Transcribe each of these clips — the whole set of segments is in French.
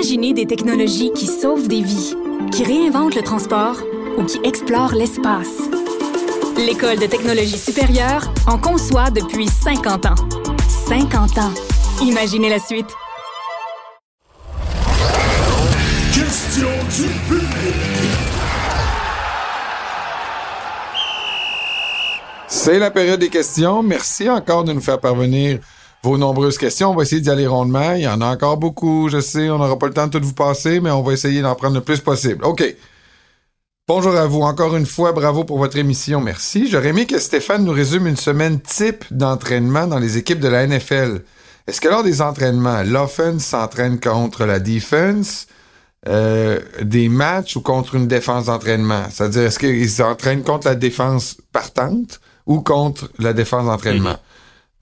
Imaginez des technologies qui sauvent des vies, qui réinventent le transport ou qui explorent l'espace. L'École de technologie supérieure en conçoit depuis 50 ans. 50 ans. Imaginez la suite. Question du public. C'est la période des questions. Merci encore de nous faire parvenir vos nombreuses questions. On va essayer d'y aller rondement. Il y en a encore beaucoup, je sais. On n'aura pas le temps de tout vous passer, mais on va essayer d'en prendre le plus possible. OK. Bonjour à vous. Encore une fois, bravo pour votre émission. Merci. J'aurais aimé que Stéphane nous résume une semaine type d'entraînement dans les équipes de la NFL. Est-ce que lors des entraînements, l'offense s'entraîne contre la defense, euh, des matchs ou contre une défense d'entraînement? C'est-à-dire, est-ce qu'ils s'entraînent contre la défense partante ou contre la défense d'entraînement?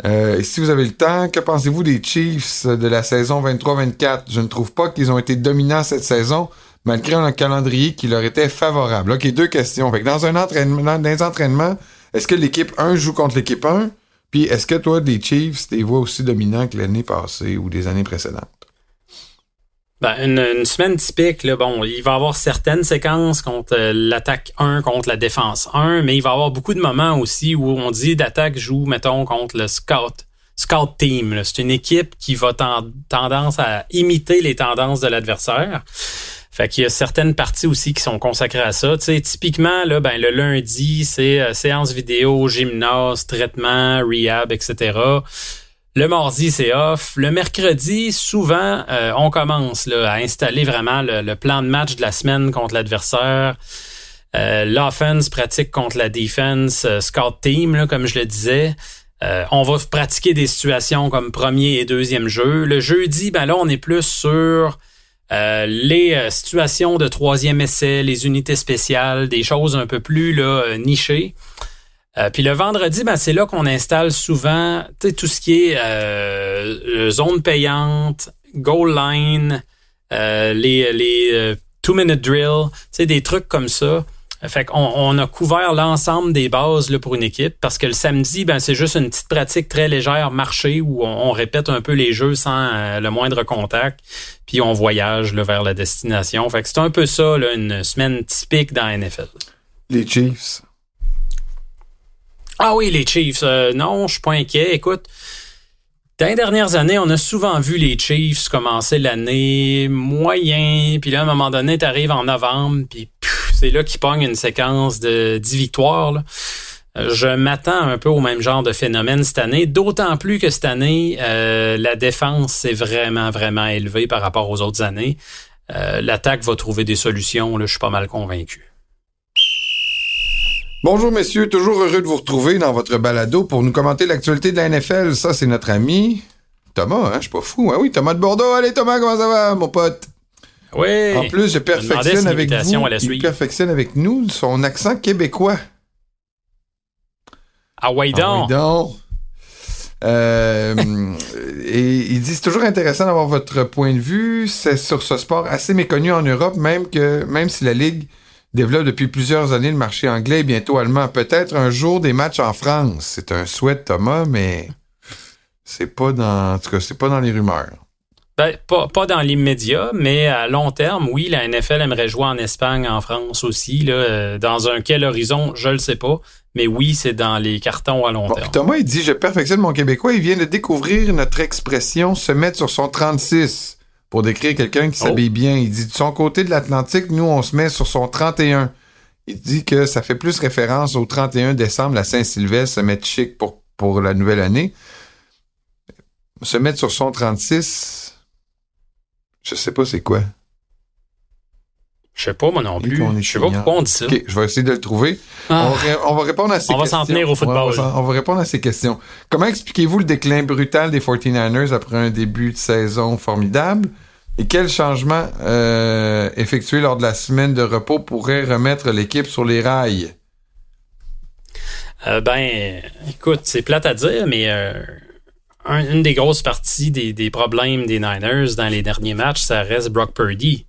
Euh, si vous avez le temps, que pensez-vous des Chiefs de la saison 23-24? Je ne trouve pas qu'ils ont été dominants cette saison, malgré un calendrier qui leur était favorable. OK, deux questions. Dans un entraînement, dans des entraînements, est-ce que l'équipe 1 joue contre l'équipe 1? Puis est-ce que toi, des Chiefs, tu vois aussi dominants que l'année passée ou des années précédentes? Ben, une, une, semaine typique, là, bon, il va y avoir certaines séquences contre euh, l'attaque 1 contre la défense 1, mais il va y avoir beaucoup de moments aussi où on dit d'attaque joue, mettons, contre le scout. Scout team, c'est une équipe qui va tendance à imiter les tendances de l'adversaire. Fait qu'il y a certaines parties aussi qui sont consacrées à ça. Typiquement, là, ben, le lundi, c'est euh, séance vidéo, gymnase, traitement, rehab, etc. Le mardi, c'est off. Le mercredi, souvent, euh, on commence là, à installer vraiment le, plan de match de la semaine contre l'adversaire. Euh, L'offense pratique contre la defense, euh, scout team, là, comme je le disais. on va pratiquer des situations comme premier et deuxième jeu. Le jeudi, ben là, on est plus sur euh, les euh, situations de troisième essai, les unités spéciales, des choses un peu plus là, euh, puis le vendredi, ben, c'est là qu'on installe souvent tout ce qui est zone payante, goal line, les, les two-minute drill, des trucs comme ça. Fait qu'on on a couvert l'ensemble des bases pour une équipe parce que le samedi, ben, c'est juste une petite pratique très légère, marché, où on, répète un peu les jeux sans euh, le moindre contact, puis on voyage vers la destination. Fait que c'est un peu ça, une semaine typique dans la NFL. Les Chiefs. Ah oui, les Chiefs. Euh, non, je suis pas inquiet. Écoute, dans les dernières années, on a souvent vu les Chiefs commencer l'année moyen, puis là, à un moment donné, t'arrives en novembre, puis c'est là qu'ils pognent une séquence de 10 victoires. Euh, je m'attends un peu au même genre de phénomène cette année, d'autant plus que cette année, euh, la défense est vraiment, vraiment élevée par rapport aux autres années. L'attaque va trouver des solutions, là, je suis pas mal convaincu. Bonjour messieurs, toujours heureux de vous retrouver dans votre balado pour nous commenter l'actualité de la NFL. Ça, c'est notre ami Thomas, hein? Je suis pas fou. Ah oui, Thomas de Bordeaux. Allez Thomas, comment ça va, mon pote? Oui. En plus, je perfectionne avec vous. Il perfectionne avec nous son accent québécois. Ah ouais donc. Ah donc. Euh, et il dit c'est toujours intéressant d'avoir votre point de vue. C'est sur ce sport assez méconnu en Europe, même que même si la ligue développe depuis plusieurs années le marché anglais et bientôt allemand. Peut-être un jour des matchs en France. C'est un souhait, Thomas, mais c'est pas dans, en tout cas, c'est pas dans les rumeurs. Ben, pas, pas dans l'immédiat, mais à long terme, oui, la NFL aimerait jouer en Espagne, en France aussi. Là, euh, dans un quel horizon, je le sais pas. Mais oui, c'est dans les cartons à long terme. Thomas, il dit, je perfectionne mon québécois. Il vient de découvrir notre expression se mettre sur son 36 pour décrire quelqu'un qui s'habille oh. bien. Il dit, de son côté de l'Atlantique, nous, on se met sur son 31. Il dit que ça fait plus référence au 31 décembre, la Saint-Sylvestre, se mettre chic pour, pour la nouvelle année. Se mettre sur son 36, je sais pas c'est quoi. Je sais pas, moi non plus. Je sais pas pourquoi on dit ça. OK, je vais essayer de le trouver. Ah. On, va, répondre à ces questions. On va s'en tenir au football. on, va, répondre à ces questions. Comment expliquez-vous le déclin brutal des 49ers après un début de saison formidable? Et quels changements euh, effectués lors de la semaine de repos pourraient remettre l'équipe sur les rails? Euh, ben, écoute, c'est plate à dire, mais euh, une des grosses parties des, problèmes des Niners dans les derniers matchs, ça reste Brock Purdy.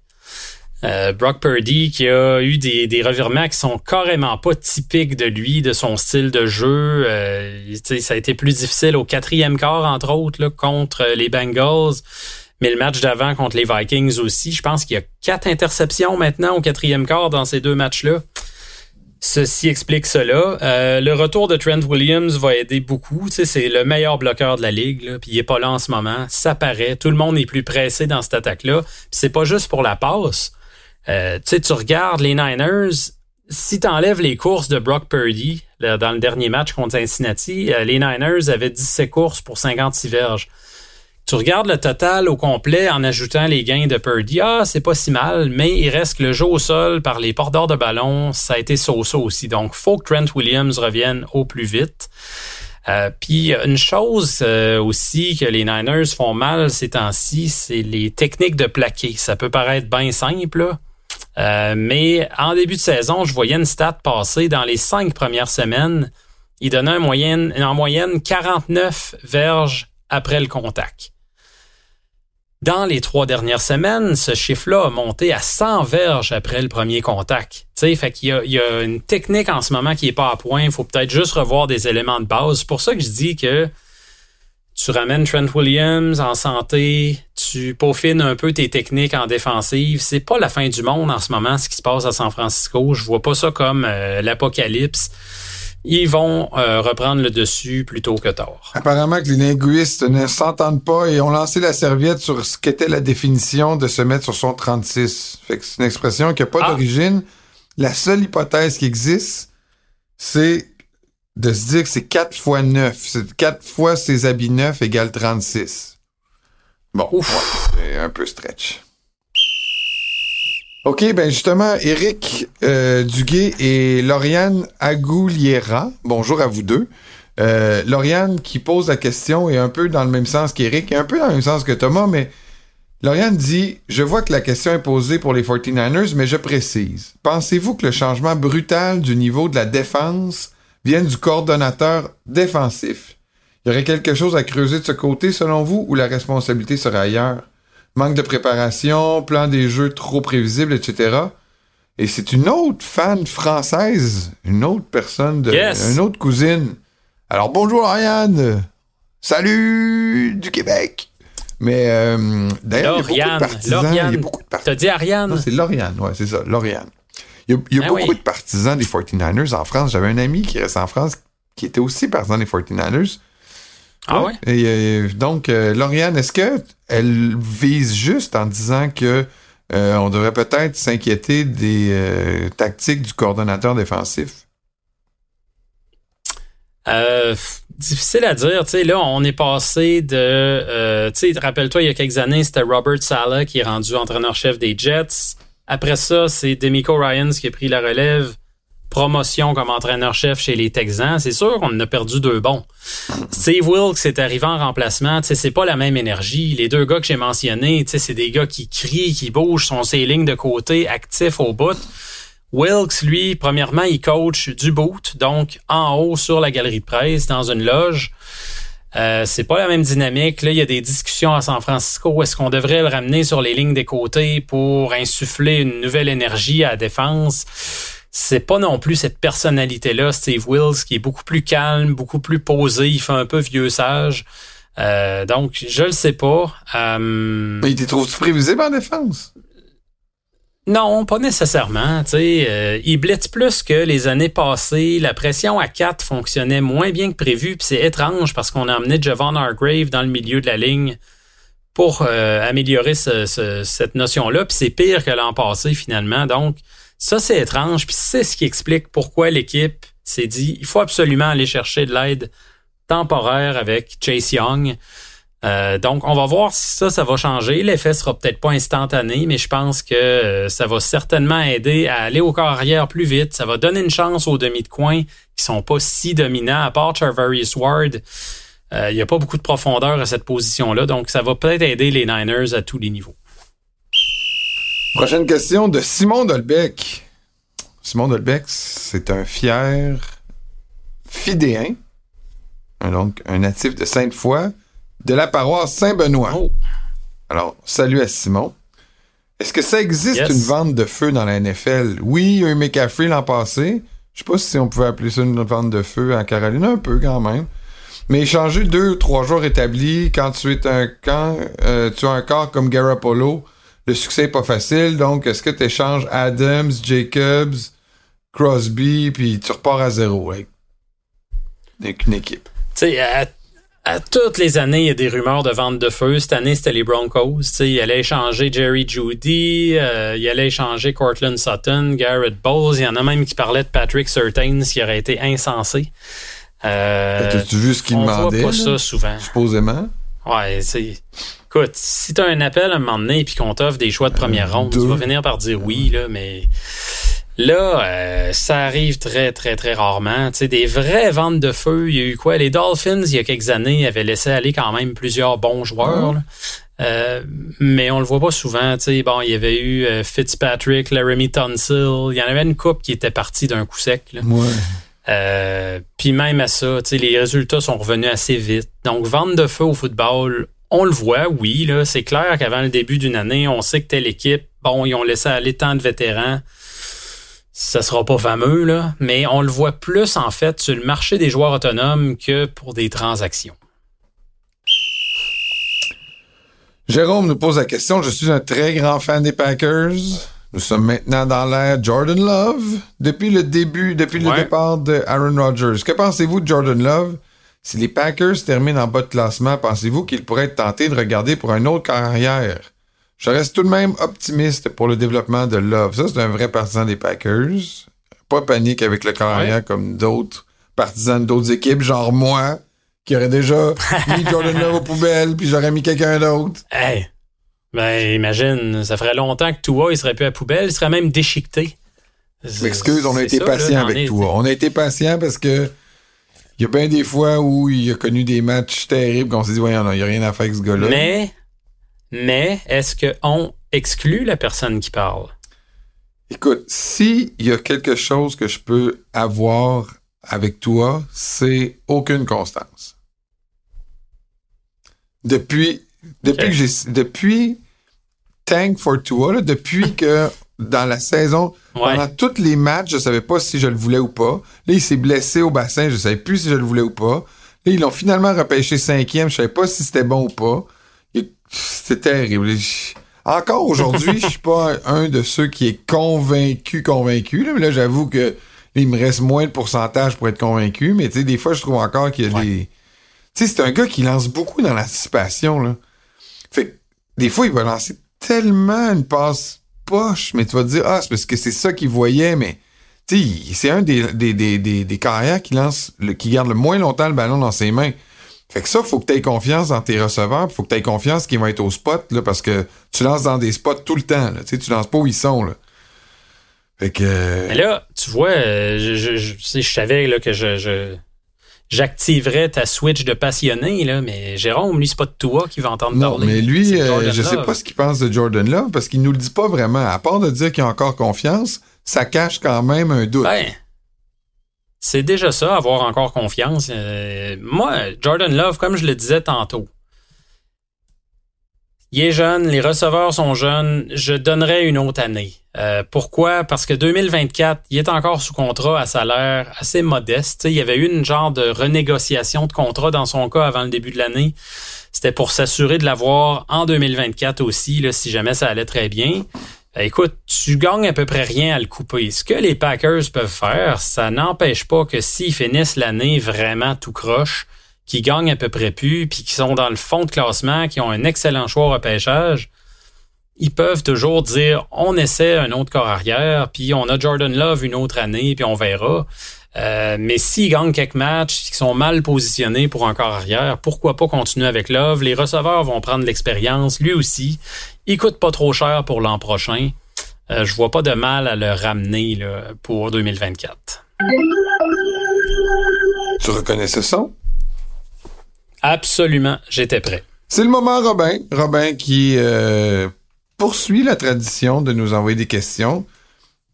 Brock Purdy qui a eu des, revirements qui sont carrément pas typiques de lui, de son style de jeu. Ça a été plus difficile au quatrième quart, entre autres, contre les Bengals. Mais le match d'avant contre les Vikings aussi, je pense qu'il y a quatre interceptions maintenant au quatrième quart dans ces deux matchs-là. Ceci explique cela. Euh, le retour de Trent Williams va aider beaucoup. Tu sais, c'est le meilleur bloqueur de la ligue, là, puis il est pas là en ce moment. Ça paraît. Tout le monde est plus pressé dans cette attaque-là. c'est pas juste pour la passe. Euh, tu sais, tu regardes les Niners. Si tu enlèves les courses de Brock Purdy dans le dernier match contre Cincinnati, euh, les Niners avaient 17 courses pour 56 verges. Tu regardes le total au complet en ajoutant les gains de Purdy. Ah, c'est pas si mal, mais il reste que le jeu au sol par les porteurs de ballon, ça a été so-so aussi. Donc, faut que Trent Williams revienne au plus vite. Euh, puis une chose euh, aussi que les Niners font mal ces temps-ci, c'est les techniques de plaqué. Ça peut paraître bien simple, euh, mais en début de saison, je voyais une stat passer dans les cinq premières semaines. Il donnait en moyenne 49 verges après le contact. Dans les trois dernières semaines, ce chiffre-là a monté à 100 verges après le premier contact. sais, fait qu'il y a, il y a une technique en ce moment qui est pas à point. Il faut peut-être juste revoir des éléments de base. C'est pour ça que je dis que tu ramènes Trent Williams en santé, tu peaufines un peu tes techniques en défensive. C'est pas la fin du monde en ce moment, ce qui se passe à San Francisco. Je vois pas ça comme euh, l'apocalypse ils vont euh, reprendre le dessus plutôt que tard. Apparemment que les linguistes ne s'entendent pas et ont lancé la serviette sur ce qu'était la définition de se mettre sur son 36. Fait que c'est une expression qui n'a pas ah. d'origine. La seule hypothèse qui existe, c'est de se dire que c'est 4 fois 9. C'est 4 fois ses habits neufs égale 36. Bon, c'est un peu stretch. OK, ben justement, Eric euh, Duguay et Lauriane Agouliera, bonjour à vous deux. Euh, Lauriane qui pose la question est un peu dans le même sens qu'Eric, et un peu dans le même sens que Thomas, mais Lauriane dit Je vois que la question est posée pour les 49ers, mais je précise. Pensez-vous que le changement brutal du niveau de la défense vienne du coordonnateur défensif? Y aurait quelque chose à creuser de ce côté, selon vous, ou la responsabilité serait ailleurs manque de préparation, plan des jeux trop prévisibles, etc. Et c'est une autre fan française, une autre personne, de, une autre cousine. Alors bonjour Ariane, salut du Québec. Mais euh, d'ailleurs, il y a beaucoup de partisans. Il y a beaucoup de partisans. T'as dit Ariane? c'est Lauriane, ouais, c'est ça, Lauriane. Il y a, ben beaucoup de partisans des 49ers en France. J'avais un ami qui reste en France qui était aussi partisan des 49ers. Ah ouais? Et, euh, donc, euh, Lauriane, est-ce que elle vise juste en disant que euh, on devrait peut-être s'inquiéter des tactiques du coordonnateur défensif? difficile à dire. Tu sais, là, on est passé de... tu sais, rappelle-toi, il y a quelques années, c'était Robert Sala qui est rendu entraîneur-chef des Jets. Après ça, c'est Demico Ryans qui a pris la relève promotion comme entraîneur-chef chez les Texans, c'est sûr qu'on a perdu deux bons. Steve Wilkes est arrivé en remplacement, c'est pas la même énergie. Les deux gars que j'ai mentionnés, c'est des gars qui crient, qui bougent, sont ces lignes de côté, actifs au bout. Wilkes, lui, premièrement, il coach du boot, donc en haut sur la galerie de presse, dans une loge. Euh, c'est pas la même dynamique. Là, il y a des discussions à San Francisco. Est-ce qu'on devrait le ramener sur les lignes des côtés pour insuffler une nouvelle énergie à la défense? C'est pas non plus cette personnalité-là, Steve Wills, qui est beaucoup plus calme, beaucoup plus posé, il fait un peu vieux sage. Euh, donc, je le sais pas. Euh, Mais il te trouve prévisible en défense? Non, pas nécessairement. Euh, il blitz plus que les années passées. La pression à 4 fonctionnait moins bien que prévu. Puis c'est étrange parce qu'on a amené Javon Hargrave dans le milieu de la ligne pour euh, améliorer cette notion-là. Puis c'est pire que l'an passé finalement. Donc, ça, c'est étrange, puis c'est ce qui explique pourquoi l'équipe s'est dit il faut absolument aller chercher de l'aide temporaire avec Chase Young. Euh, donc, on va voir si ça, ça va changer. L'effet sera peut-être pas instantané, mais je pense que euh, ça va certainement aider à aller au corps arrière plus vite. Ça va donner une chance aux demi de coin qui sont pas si dominants, à part Charvarius Ward. Euh, il n'y a pas beaucoup de profondeur à cette position-là, donc ça va peut-être aider les Niners à tous les niveaux. Prochaine question de Simon Dolbeck. Simon Dolbeck, c'est un fier fidéen, donc un natif de Sainte-Foy, de la paroisse Saint-Benoît. Oh. Alors, salut à Simon. Est-ce que ça existe une vente de feu dans la NFL? Oui, il y a eu McCaffrey l'an passé. Je sais pas si on pouvait appeler ça une vente de feu en Caroline, un peu quand même. Mais échanger deux, trois joueurs établis quand tu es un quand euh, tu as un corps comme Garoppolo, le succès est pas facile. Donc, est-ce que tu échanges Adams, Jacobs, Crosby, puis tu repars à zéro avec, avec une équipe? Tu sais, à, à toutes les années, il y a des rumeurs de vente de feu. Cette année, c'était les Broncos. Tu sais, il allait échanger Jerry Judy, euh, il allait échanger Cortland Sutton, Garrett Bowles. Il y en a même qui parlaient de Patrick Surtain, ce qui aurait été insensé. Euh, As-tu vu ce qu'il on demandait? voit pas là, ça souvent. Supposément. Ouais, c'est. Écoute, si t'as un appel à un moment donné et qu'on t'offre des choix de première ronde, deux. tu vas finir par dire oui, là, mais là, euh, ça arrive très, très, très rarement. Tu sais, des vraies ventes de feu, il y a eu quoi? Les Dolphins, il y a quelques années, avaient laissé aller quand même plusieurs bons joueurs. là. Euh, mais on le voit pas souvent. Tu sais, bon, il y avait eu euh, Fitzpatrick, Laramie Tunsil. Il y en avait une coupe qui était partie d'un coup sec. Là. Ouais. Euh, Puis même à ça, tu sais, les résultats sont revenus assez vite. Donc, vente de feu au football, on le voit, oui. là C'est clair qu'avant le début d'une année, on sait que telle équipe, bon, ils ont laissé aller tant de vétérans. Ça sera pas fameux, là. Mais on le voit plus, en fait, sur le marché des joueurs autonomes que pour des transactions. Jérôme nous pose la question. Je suis un très grand fan des Packers. Nous sommes maintenant dans l'ère Jordan Love. Depuis le début, depuis le départ de Aaron Rodgers. Que pensez-vous de Jordan Love? Si les Packers terminent en bas de classement, pensez-vous qu'il pourrait être tenté de regarder pour une autre carrière? Je reste tout de même optimiste pour le développement de Love. Ça, c'est un vrai partisan des Packers. Pas panique avec le carrière Ouais. comme d'autres partisans d'autres équipes, genre moi, qui aurait déjà mis Jordan Love aux poubelles, puis j'aurais mis quelqu'un d'autre. Hey! Ben, imagine, ça ferait longtemps que Tua, il serait plus à poubelle, il serait même déchiqueté. M'excuse, on a été ça, patient avec est- toi. On a été patient parce que il y a bien des fois où il a connu des matchs terribles qu'on s'est dit, ouais, il n'y a rien à faire avec ce gars-là. Mais, mais, est-ce qu'on exclut la personne qui parle? Écoute, s'il y a quelque chose que je peux avoir avec toi, c'est aucune constance. Depuis, depuis que j'ai, depuis Tank for Tua, là, depuis que dans la saison, Ouais. pendant tous les matchs, je savais pas si je le voulais ou pas. Là, il s'est blessé au bassin, je savais plus si je le voulais ou pas. Là, ils l'ont finalement repêché cinquième, je savais pas si c'était bon ou pas. C'était terrible. Encore aujourd'hui, je suis pas un, un de ceux qui est convaincu, convaincu. Là, mais là, j'avoue que il me reste moins de pourcentage pour être convaincu. Mais tu sais, des fois, je trouve encore qu'il y a Ouais. des. Tu sais, c'est un gars qui lance beaucoup dans l'anticipation. Là. Fait que des fois, il va lancer tellement une passe poche, mais tu vas te dire, ah, c'est parce que c'est ça qu'il voyait, mais c'est un des, des, des, des, des carrières qui lance, qui garde le moins longtemps le ballon dans ses mains. Fait que ça, faut que tu aies confiance dans tes receveurs, faut que tu aies confiance qu'ils vont être au spot, là, parce que tu lances dans des spots tout le temps, là. Tu lances pas où ils sont, là. Fait que. Mais là, tu vois, euh, je, je, je, je savais là, que je- j'activerais ta switch de passionné, là, mais Jérôme, lui, c'est pas de toi qui va entendre Non, parler. mais lui, euh, je sais pas ce qu'il pense de Jordan Love parce qu'il nous le dit pas vraiment. À part de dire qu'il a encore confiance, ça cache quand même un doute. Ben, c'est déjà ça, avoir encore confiance. Euh, moi, Jordan Love, comme je le disais tantôt, il est jeune, les receveurs sont jeunes, je donnerais une autre année. Euh, pourquoi? Parce que 2024, il est encore sous contrat à salaire assez modeste. Il y avait eu une genre de renégociation de contrat dans son cas avant le début de l'année. C'était pour s'assurer de l'avoir en 2024 aussi, si jamais ça allait très bien. Ben, écoute, tu gagnes à peu près rien à le couper. Ce que les Packers peuvent faire, ça n'empêche pas que s'ils finissent l'année vraiment tout croche, qu'ils gagnent à peu près plus, puis qui sont dans le fond de classement, qui ont un excellent choix au repêchage, ils peuvent toujours dire on essaie un autre corps arrière, puis on a Jordan Love une autre année, puis on verra. Euh, mais s'ils gagnent quelques matchs, qui sont mal positionnés pour un corps arrière, pourquoi pas continuer avec Love? Les receveurs vont prendre l'expérience, lui aussi. Il coûte pas trop cher pour l'an prochain. Euh, je vois pas de mal à le ramener pour 2024. Tu reconnais ce son? Absolument, j'étais prêt. C'est le moment, Robin. Robin qui euh, poursuit la tradition de nous envoyer des questions.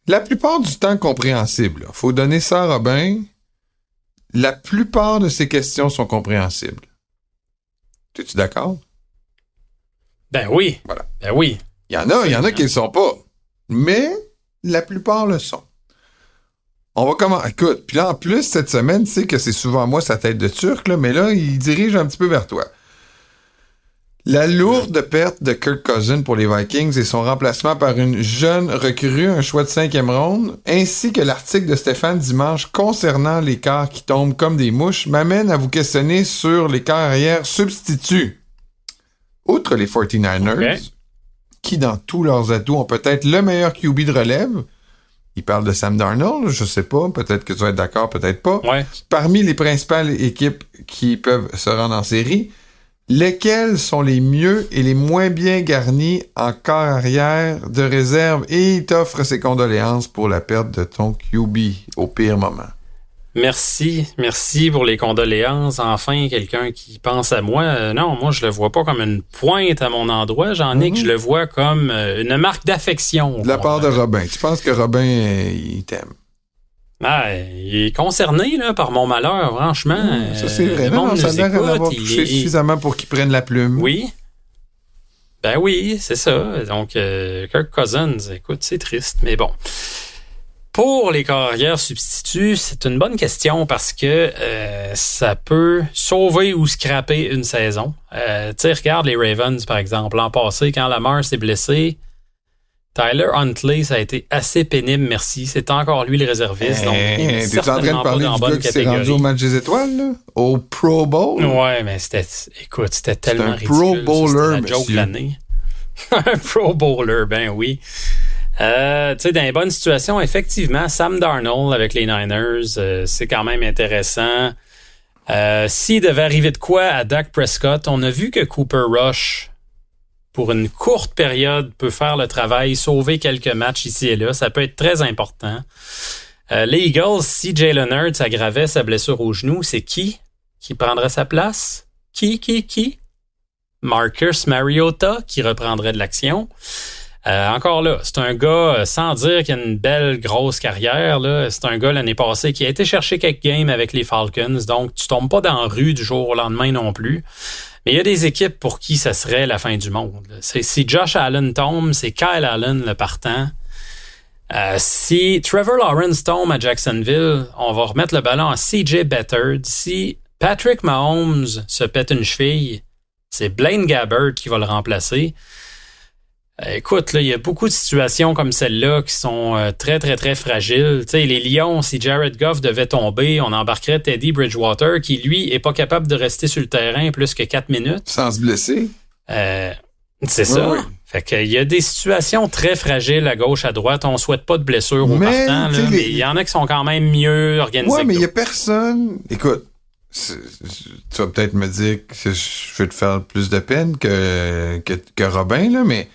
La plupart du temps compréhensibles. Faut donner ça à Robin. La plupart de ces questions sont compréhensibles. Es-tu d'accord? Ben oui. Voilà. Ben oui. Il y en a, il y en a qui ne le sont pas. Mais la plupart le sont. On va commencer. Écoute, puis là, en plus, cette semaine, tu sais que c'est souvent moi sa tête de turc, là, mais là, il dirige un petit peu vers toi. La lourde perte de Kirk Cousin pour les Vikings et son remplacement par une jeune recrue, un choix de cinquième ronde, ainsi que l'article de Stéphane dimanche concernant les quarts qui tombent comme des mouches, m'amène à vous questionner sur les arrière substituts. Outre les 49ers, qui dans tous leurs atouts ont peut-être le meilleur QB de relève, il parle de Sam Darnold, je sais pas, peut-être que tu vas être d'accord, peut-être pas. Ouais. Parmi les principales équipes qui peuvent se rendre en série, lesquelles sont les mieux et les moins bien garnis en corps arrière de réserve et il t'offre ses condoléances pour la perte de ton QB au pire moment? Merci, merci pour les condoléances. Enfin, quelqu'un qui pense à moi. Euh, non, moi, je le vois pas comme une pointe à mon endroit. J'en ai que je le vois comme euh, une marque d'affection. De la part de Robin. Tu penses que Robin, euh, il t'aime? Ah, il est concerné là, par mon malheur, franchement. Mmh, ça, c'est vrai. le Non, monde ça a écoute, touché suffisamment pour qu'il prenne la plume. Oui. Ben oui, c'est ça. Donc, euh, Kirk Cousins, écoute, c'est triste, mais bon. Pour les carrières substituts, c'est une bonne question parce que euh, ça peut sauver ou scraper une saison. Euh, tu sais, regarde les Ravens, par exemple. L'an passé, quand Lamar s'est blessé, Tyler Huntley, ça a été assez pénible, merci. C'est encore lui le réserviste. donc, il est Eh, T'es en train de parler dans du gars qui s'est rendu au match des étoiles, là? Au Pro Bowl? Ouais, mais c'était, écoute, c'était tellement un ridicule. Pro ça, Bowler, c'était la joke l'année. un Pro Bowler, ben oui. Euh, tu sais, dans les bonnes situations, effectivement, Sam Darnold avec les Niners, euh, c'est quand même intéressant. Euh, S'il devait arriver de quoi à Dak Prescott, on a vu que Cooper Rush, pour une courte période, peut faire le travail, sauver quelques matchs ici et là. Ça peut être très important. Euh, les Eagles, si Jalen Hurts aggravait sa blessure au genou, c'est qui qui prendrait sa place? Qui, qui, qui? Marcus Mariota qui reprendrait de l'action. Euh, encore là, c'est un gars, euh, sans dire qu'il a une belle grosse carrière, c'est un gars l'année passée qui a été chercher quelques games avec les Falcons, donc tu tombes pas dans la rue du jour au lendemain non plus. Mais il y a des équipes pour qui ça serait la fin du monde. si Josh Allen tombe, c'est Kyle Allen le partant. Euh, si Trevor Lawrence tombe à Jacksonville, on va remettre le ballon à CJ Bettard. Si Patrick Mahomes se pète une cheville, c'est Blaine Gabbert qui va le remplacer. Euh, Écoute, il y a beaucoup de situations comme celle-là qui sont euh, très, très, très fragiles. Tu sais, les Lions, si Jared Goff devait tomber, on embarquerait Teddy Bridgewater, qui, lui, est pas capable de rester sur le terrain plus que quatre minutes. Sans se blesser. Euh, c'est ça. Fait que il y a des situations très fragiles à gauche, à droite. On souhaite pas de blessures au partant, là, les- mais il y en a qui sont quand même mieux organisés. Ouais, mais il y a personne. Écoute, tu vas peut-être me dire que je vais te faire plus de peine que, que, que Robin, là, mais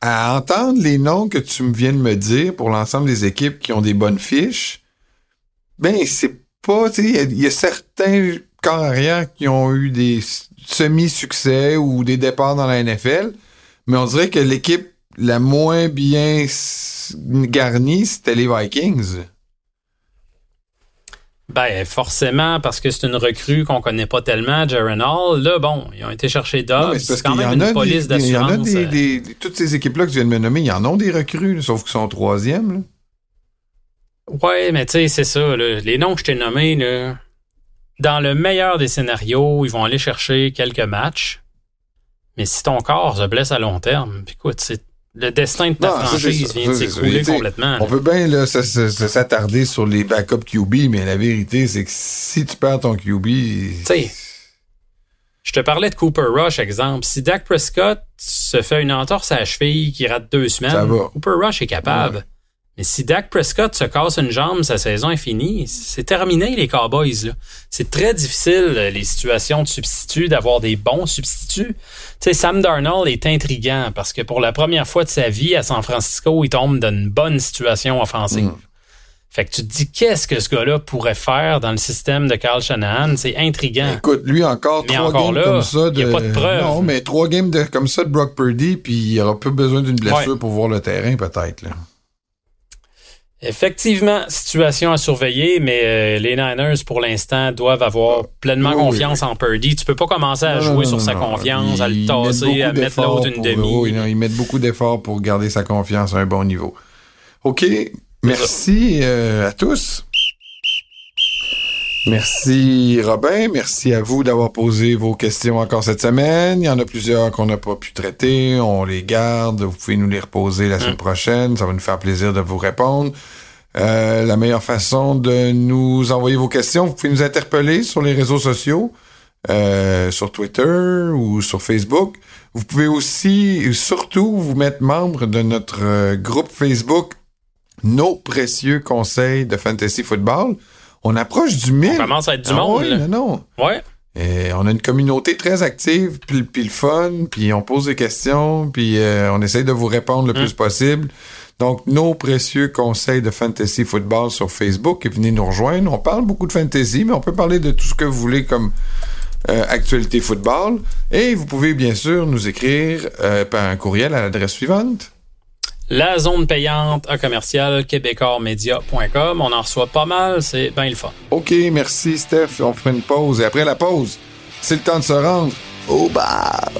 à entendre les noms que tu viens de me dire pour l'ensemble des équipes qui ont des bonnes fiches, ben, c'est pas, il y a- certains corps arrière qui ont eu des semi-succès ou des départs dans la NFL, mais on dirait que l'équipe la moins bien garnie, c'était les Vikings. Ben, forcément, parce que c'est une recrue qu'on connaît pas tellement, Jaron Hall. Là, bon, ils ont été chercher Dobbs. mais c'est quand même en a une police des, il y en a d'assurance. des, euh, des- des- toutes ces équipes-là que tu viens de me nommer, ils en ont des recrues, sauf qu'ils sont troisième. là. Ouais, mais tu sais, c'est ça. là. Les noms que je t'ai nommés, là, dans le meilleur des scénarios, ils vont aller chercher quelques matchs. Mais si ton corps se blesse à long terme, écoute, c'est le destin de ta Non, franchise vient de s'écrouler complètement. On peut bien s'attarder sur les backup QB, mais la vérité, c'est que si tu perds ton QB. sais, Je te parlais de Cooper Rush, exemple. Si Dak Prescott se fait une entorse à la cheville qui rate deux semaines. Cooper Rush est capable. Ouais. Mais si Dak Prescott se casse une jambe, sa saison est finie. C'est terminé, les Cowboys. C'est très difficile, euh, les situations de substituts, d'avoir des bons substituts. Tu sais, Sam Darnold est intriguant parce que pour la première fois de sa vie à San Francisco, il tombe dans une bonne situation offensive. Mm. Fait que tu te dis, qu'est-ce que ce gars-là pourrait faire dans le système de Carl Shanahan? C'est intriguant. Écoute, lui encore Mais trois encore games là, comme ça. De... y a pas de preuve. Non, mais trois games de, comme ça de Brock Purdy, puis il aura peu besoin d'une blessure Ouais. pour voir le terrain, peut-être. Effectivement, situation à surveiller, mais euh, les Niners, pour l'instant, doivent avoir pleinement Oui, confiance en Purdy. Tu peux pas commencer à Non, jouer non, sur non, sa confiance, à le tasser, à mettre l'autre une pour- demi. oui, ils mettent beaucoup d'efforts pour garder sa confiance à un bon niveau. OK. Merci euh, à tous. Merci Robin, merci à vous d'avoir posé vos questions encore cette semaine. Il y en a plusieurs qu'on n'a pas pu traiter, on les garde, vous pouvez nous les reposer la semaine prochaine, ça va nous faire plaisir de vous répondre. Euh, la meilleure façon de nous envoyer vos questions, vous pouvez nous interpeller sur les réseaux sociaux, euh, sur Twitter ou sur Facebook. Vous pouvez aussi, surtout, vous mettre membre de notre euh, groupe Facebook Nos précieux conseils de fantasy football. On approche du 1000. On commence à être du Ah monde. oui, là. non, non. Ouais. Et on a une communauté très active, puis, puis le fun, puis on pose des questions, puis euh, on essaye de vous répondre le plus possible. Donc, nos précieux conseils de fantasy football sur Facebook, et venez nous rejoindre. On parle beaucoup de fantasy, mais on peut parler de tout ce que vous voulez comme euh, actualité football. Et vous pouvez bien sûr nous écrire euh, par un courriel à l'adresse suivante. La zone payante à commercial québécoismedia.com. On en reçoit pas mal, c'est bien le fun. OK, merci Steph. On fera une pause. Et après la pause, c'est le temps de se rendre au bar.